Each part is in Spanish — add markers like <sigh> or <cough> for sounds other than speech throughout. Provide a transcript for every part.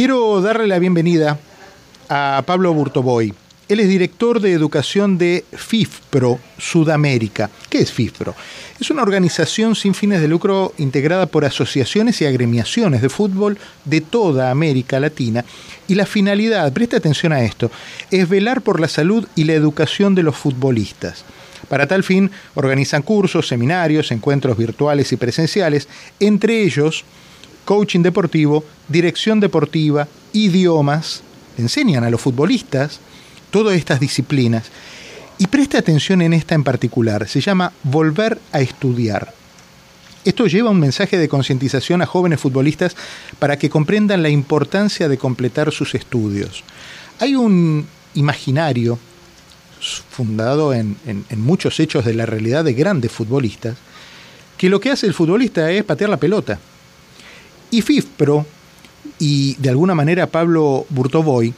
Quiero darle la bienvenida a Pablo Burtoboy. Él es director de educación de FIFPRO Sudamérica. ¿Qué es FIFPRO? Es una organización sin fines de lucro integrada por asociaciones y agremiaciones de fútbol de toda América Latina. Y la finalidad, preste atención a esto, es velar por la salud y la educación de los futbolistas. Para tal fin, organizan cursos, seminarios, encuentros virtuales y presenciales, entre ellos coaching deportivo, dirección deportiva, idiomas, enseñan a los futbolistas todas estas disciplinas. Y preste atención en esta en particular, se llama Volver a estudiar. Esto lleva un mensaje de concientización a jóvenes futbolistas para que comprendan la importancia de completar sus estudios. Hay un imaginario fundado en, en, muchos hechos de la realidad de grandes futbolistas, que lo que hace el futbolista es patear la pelota. Y FIFPRO, y de alguna manera Pablo Burtoboy,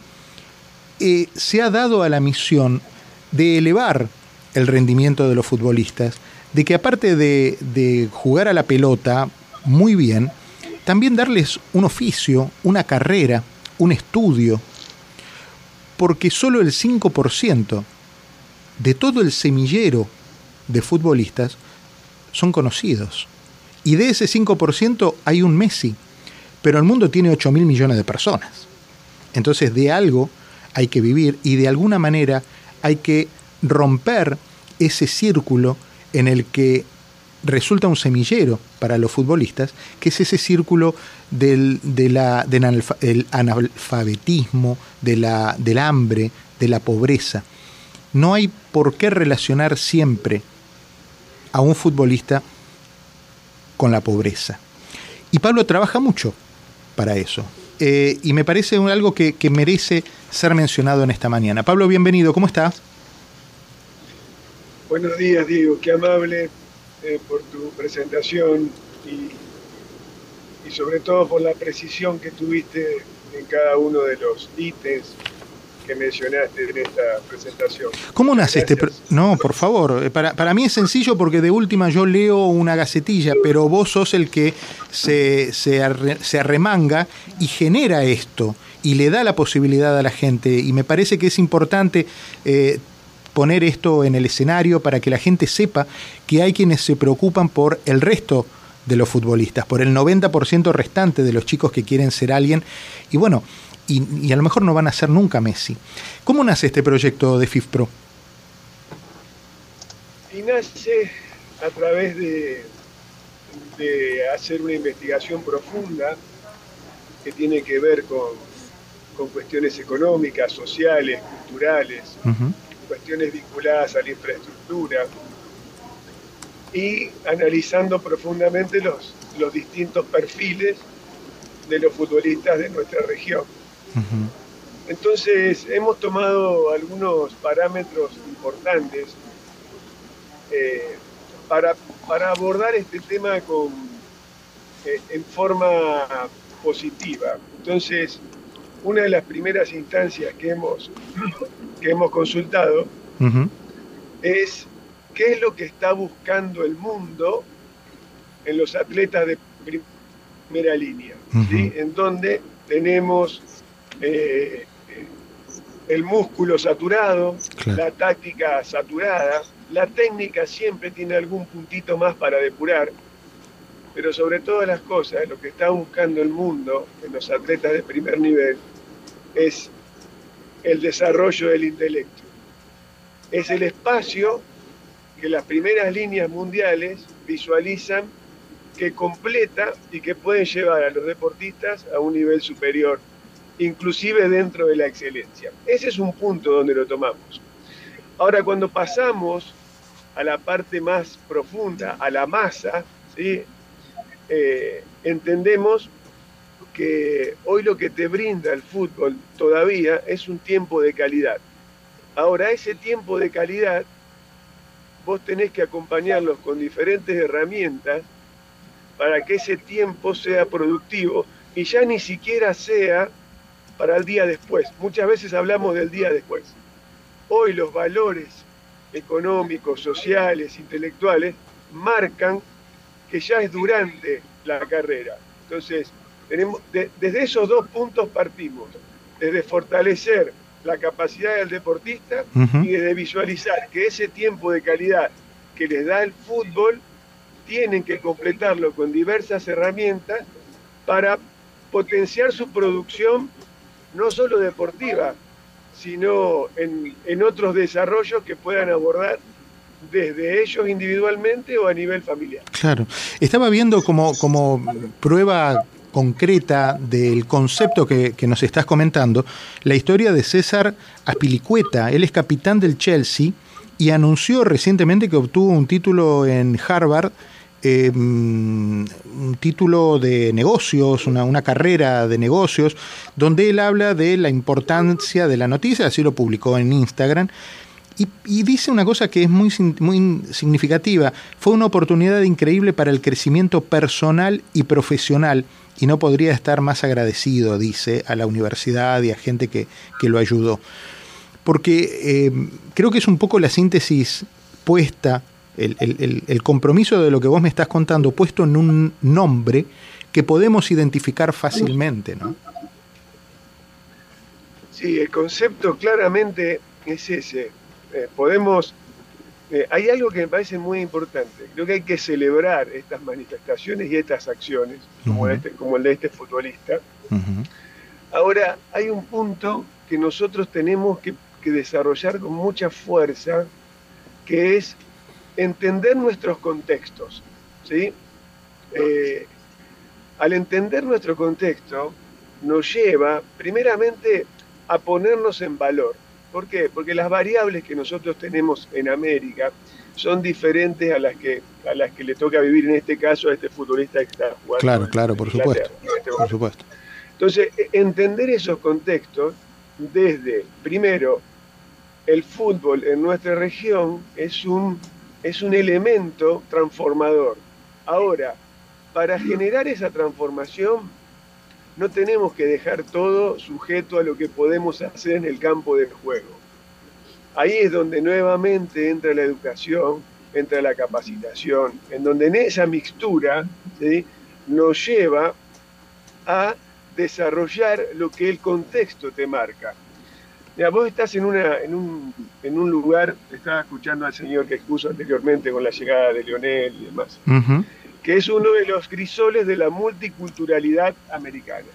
eh, se ha dado a la misión de elevar el rendimiento de los futbolistas, de que aparte de, de jugar a la pelota muy bien, también darles un oficio, una carrera, un estudio, porque solo el 5% de todo el semillero de futbolistas son conocidos. Y de ese 5% hay un Messi, pero el mundo tiene 8 mil millones de personas. Entonces de algo hay que vivir y de alguna manera hay que romper ese círculo en el que resulta un semillero para los futbolistas, que es ese círculo del, analfabetismo, de la, del hambre, de la pobreza. No hay por qué relacionar siempre a un futbolista con la pobreza. Y Pablo trabaja mucho para eso. Eh, y me parece algo que, merece ser mencionado en esta mañana. Pablo, bienvenido, ¿cómo estás? Buenos días, Diego, qué amable eh, por tu presentación y, y sobre todo por la precisión que tuviste en cada uno de los ítems que mencionaste en esta presentación. ¿Cómo nace este No, por favor. Eh, para, para, mí es sencillo porque de última yo leo una gacetilla, pero vos sos el que se, se, arremanga y genera esto y le da la posibilidad a la gente. Y me parece que es importante eh, poner esto en el escenario para que la gente sepa que hay quienes se preocupan por el resto de los futbolistas, por el 90% restante de los chicos que quieren ser alguien. Y bueno, y, a lo mejor no van a ser nunca Messi. ¿Cómo nace este proyecto de FIFPRO? Y nace a través de, de hacer una investigación profunda que tiene que ver con, cuestiones económicas, sociales, culturales, cuestiones vinculadas a la infraestructura y analizando profundamente los, los distintos perfiles de los futbolistas de nuestra región. Entonces hemos tomado algunos parámetros importantes eh, para, para, abordar este tema con, eh, en forma positiva. Entonces, una de las primeras instancias que hemos, <clears throat> que hemos consultado es qué es lo que está buscando el mundo en los atletas de primera línea, en donde tenemos eh, el músculo saturado, la táctica saturada, la técnica siempre tiene algún puntito más para depurar, pero sobre todas las cosas, lo que está buscando el mundo en los atletas de primer nivel es el desarrollo del intelecto. Es el espacio que las primeras líneas mundiales visualizan que completa y que pueden llevar a los deportistas a un nivel superior inclusive dentro de la excelencia. Ese es un punto donde lo tomamos. Ahora, cuando pasamos a la parte más profunda, a la masa, ¿sí? Eh, entendemos que hoy lo que te brinda el fútbol todavía es un tiempo de calidad. Ahora, ese tiempo de calidad, vos tenés que acompañarlos con diferentes herramientas para que ese tiempo sea productivo y ya ni siquiera sea para el día después. Muchas veces hablamos del día después. Hoy los valores económicos, sociales, intelectuales marcan que ya es durante la carrera. Entonces, Tenemos, desde esos dos puntos partimos, desde fortalecer la capacidad del deportista y desde visualizar que ese tiempo de calidad que les da el fútbol tienen que completarlo con diversas herramientas para potenciar su producción no solo deportiva, sino en, otros desarrollos que puedan abordar desde ellos individualmente o a nivel familiar. Claro. Estaba viendo como, como prueba concreta del concepto que, que, nos estás comentando, la historia de César Apilicueta. Él es capitán del Chelsea y anunció recientemente que obtuvo un título en Harvard Em, un título de negocios, una, carrera de negocios, donde él habla de la importancia de la noticia, así lo publicó en Instagram. Y, dice una cosa que es muy, muy significativa. Fue una oportunidad increíble para el crecimiento personal y profesional y no podría estar más agradecido, dice, a la universidad y a gente que, lo ayudó. Porque em, creo que es un poco la síntesis puesta el, compromiso de lo que vos me estás contando puesto en un nombre que podemos identificar fácilmente, ¿no? Sí, el concepto claramente es ese. Eh, podemos... Eh, hay algo que me parece muy importante. Creo que hay que celebrar estas manifestaciones y estas acciones, como, este, como el de este futbolista. Ahora, hay un punto que nosotros tenemos que, que desarrollar con mucha fuerza, que es entender nuestros contextos. ¿sí? Eh, al entender nuestro contexto, nos lleva primeramente a ponernos en valor. ¿Por qué? Porque las variables que nosotros tenemos en América son diferentes a las que a las que le toca vivir en este caso a este futbolista que está jugando. Claro, claro, por supuesto. Este por supuesto. Entonces, e, entender esos contextos desde, primero, el fútbol en nuestra región es un es un elemento transformador. Ahora, para generar esa transformación, no tenemos que dejar todo sujeto a lo que podemos hacer en el campo del juego. Ahí es donde nuevamente entra la educación, entra la capacitación, en donde en esa mixtura nos lleva a desarrollar lo que el contexto te marca. Mira, vos estás en, una, en, un, en un lugar, estaba escuchando al señor que expuso anteriormente con la llegada de Leonel y demás, que es uno de los grisoles de la multiculturalidad americana.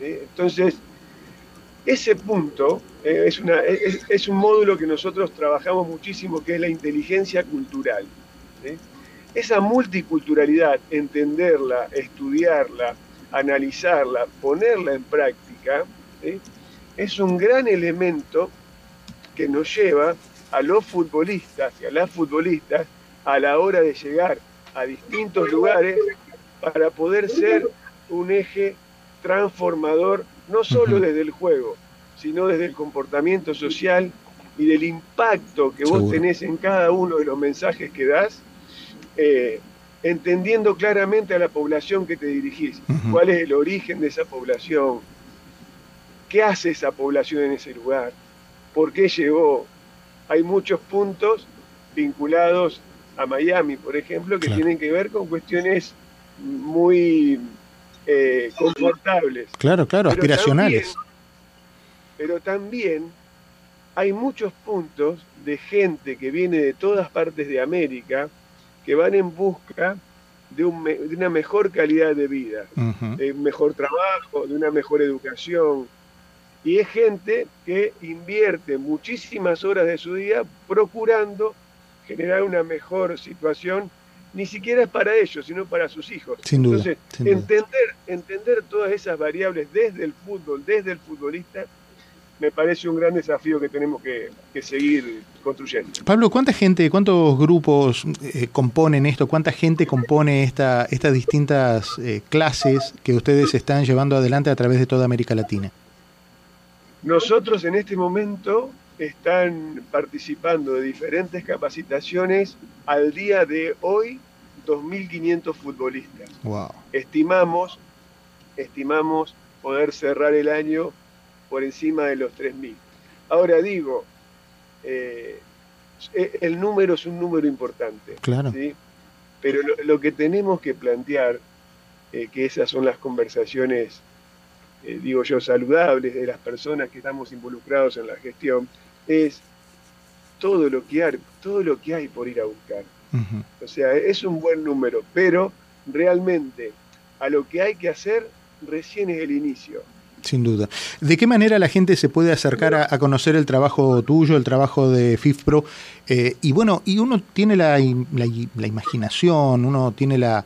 Entonces, ese punto eh, es, una, es, un módulo que nosotros trabajamos muchísimo, que es la inteligencia cultural. Esa multiculturalidad, entenderla, estudiarla, analizarla, ponerla en práctica, es un gran elemento que nos lleva a los futbolistas y a las futbolistas a la hora de llegar a distintos lugares para poder ser un eje transformador, no solo desde el juego, sino desde el comportamiento social y del impacto que vos tenés en cada uno de los mensajes que das, eh, entendiendo claramente a la población que te dirigís, cuál es el origen de esa población, ¿Qué hace esa población en ese lugar? ¿Por qué llegó? Hay muchos puntos vinculados a Miami, por ejemplo, que tienen que ver con cuestiones muy eh, confortables. Claro, claro, aspiracionales. pero también hay muchos puntos de gente que viene de todas partes de América que van en busca de, una mejor calidad de vida, de un mejor trabajo, de una mejor educación, y es gente que invierte muchísimas horas de su día procurando generar una mejor situación, ni siquiera es para ellos, sino para sus hijos. Entonces, entender, entender todas esas variables desde el fútbol, desde el futbolista, me parece un gran desafío que tenemos que, seguir construyendo. Pablo, ¿cuánta gente, cuántos grupos eh, componen esto? ¿Cuánta gente compone esta, estas distintas eh, clases que ustedes están llevando adelante a través de toda América Latina? Nosotros en este momento están participando de diferentes capacitaciones al día de hoy 2.500 futbolistas. Estimamos, estimamos poder cerrar el año por encima de los 3.000. Ahora digo, eh, el número es un número importante. Claro. Pero lo, que tenemos que plantear eh, que esas son las conversaciones, eh, digo yo, saludables de las personas que estamos involucrados en la gestión, es todo lo que hay, todo lo que hay por ir a buscar. O sea, es un buen número, pero realmente a lo que hay que hacer recién es el inicio. Sin duda. ¿De qué manera la gente se puede acercar a, conocer el trabajo tuyo, el trabajo de FIFPRO? Eh, y bueno, y uno tiene la, imaginación, uno tiene la,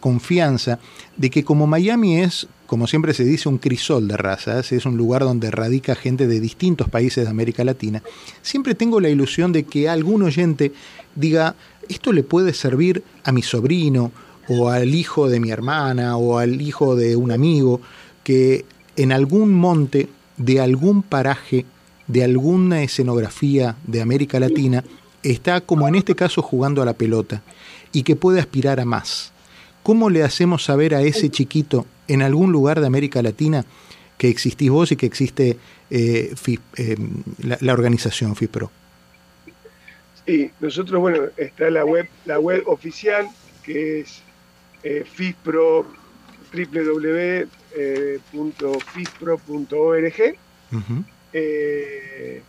confianza de que como Miami es, como siempre se dice, un crisol de razas, es un lugar donde radica gente de distintos países de América Latina, siempre tengo la ilusión de que algún oyente diga, esto le puede servir a mi sobrino, o al hijo de mi hermana, o al hijo de un amigo, que en algún monte de algún paraje, de alguna escenografía de América Latina, está como en este caso jugando a la pelota y que puede aspirar a más. ¿Cómo le hacemos saber a ese chiquito en algún lugar de América Latina que existís vos y que existe eh, eh, la, organización FIPRO? Sí, nosotros, bueno, está la web, la web oficial que es eh, FIPRO www.fispro.org. Eh,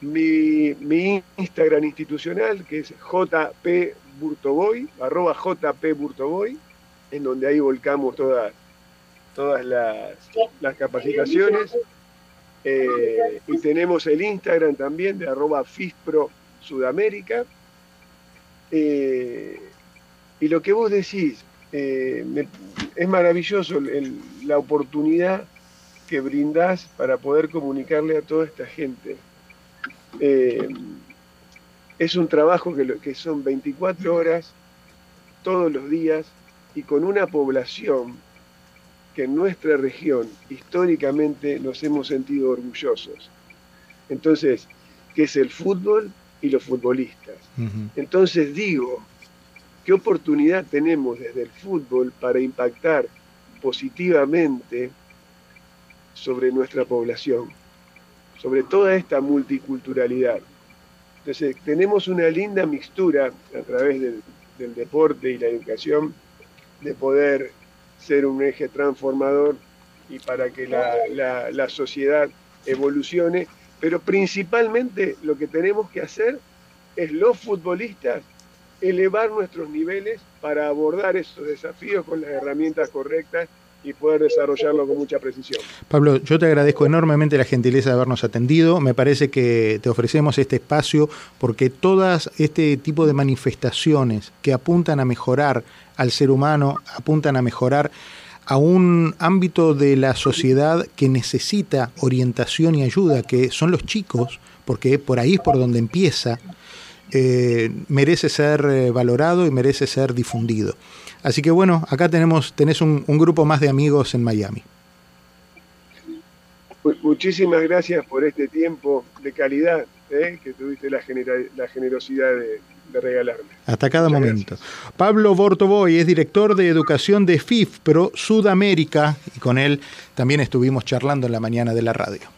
mi, Instagram institucional, que es jpburtoboy, arroba jpburtoboy, en donde ahí volcamos todas, todas las, capacitaciones. Eh, y tenemos el Instagram también de arroba fispro sudamérica. Eh, y lo que vos decís, es maravilloso la oportunidad que brindás para poder comunicarle a toda esta gente. Eh, es un trabajo que son 24 horas todos los días y con una población que en nuestra región históricamente nos hemos sentido orgullosos. Entonces, que es el fútbol y los futbolistas. Entonces digo, ¿Qué oportunidad tenemos desde el fútbol para impactar positivamente sobre nuestra población, sobre toda esta multiculturalidad? Entonces, tenemos una linda mixtura a través del, deporte y la educación de poder ser un eje transformador y para que la, la sociedad evolucione, pero principalmente lo que tenemos que hacer es los futbolistas elevar nuestros niveles para abordar esos desafíos con las herramientas correctas y poder desarrollarlo con mucha precisión. Pablo, yo te agradezco enormemente la gentileza de habernos atendido. Me parece que te ofrecemos este espacio porque todas este tipo de manifestaciones que apuntan a mejorar al ser humano, apuntan a mejorar a un ámbito de la sociedad que necesita orientación y ayuda, que son los chicos, porque por ahí es por donde empieza eh, merece ser eh, valorado y merece ser difundido. Así que bueno, acá tenemos, tenés un, grupo más de amigos en Miami. Muchísimas gracias por este tiempo de calidad eh, que tuviste la, la generosidad de, regalarme. Hasta cada momento. Pablo Bortoboy es director de educación de FIFPRO Sudamérica y con él también estuvimos charlando en la mañana de la radio.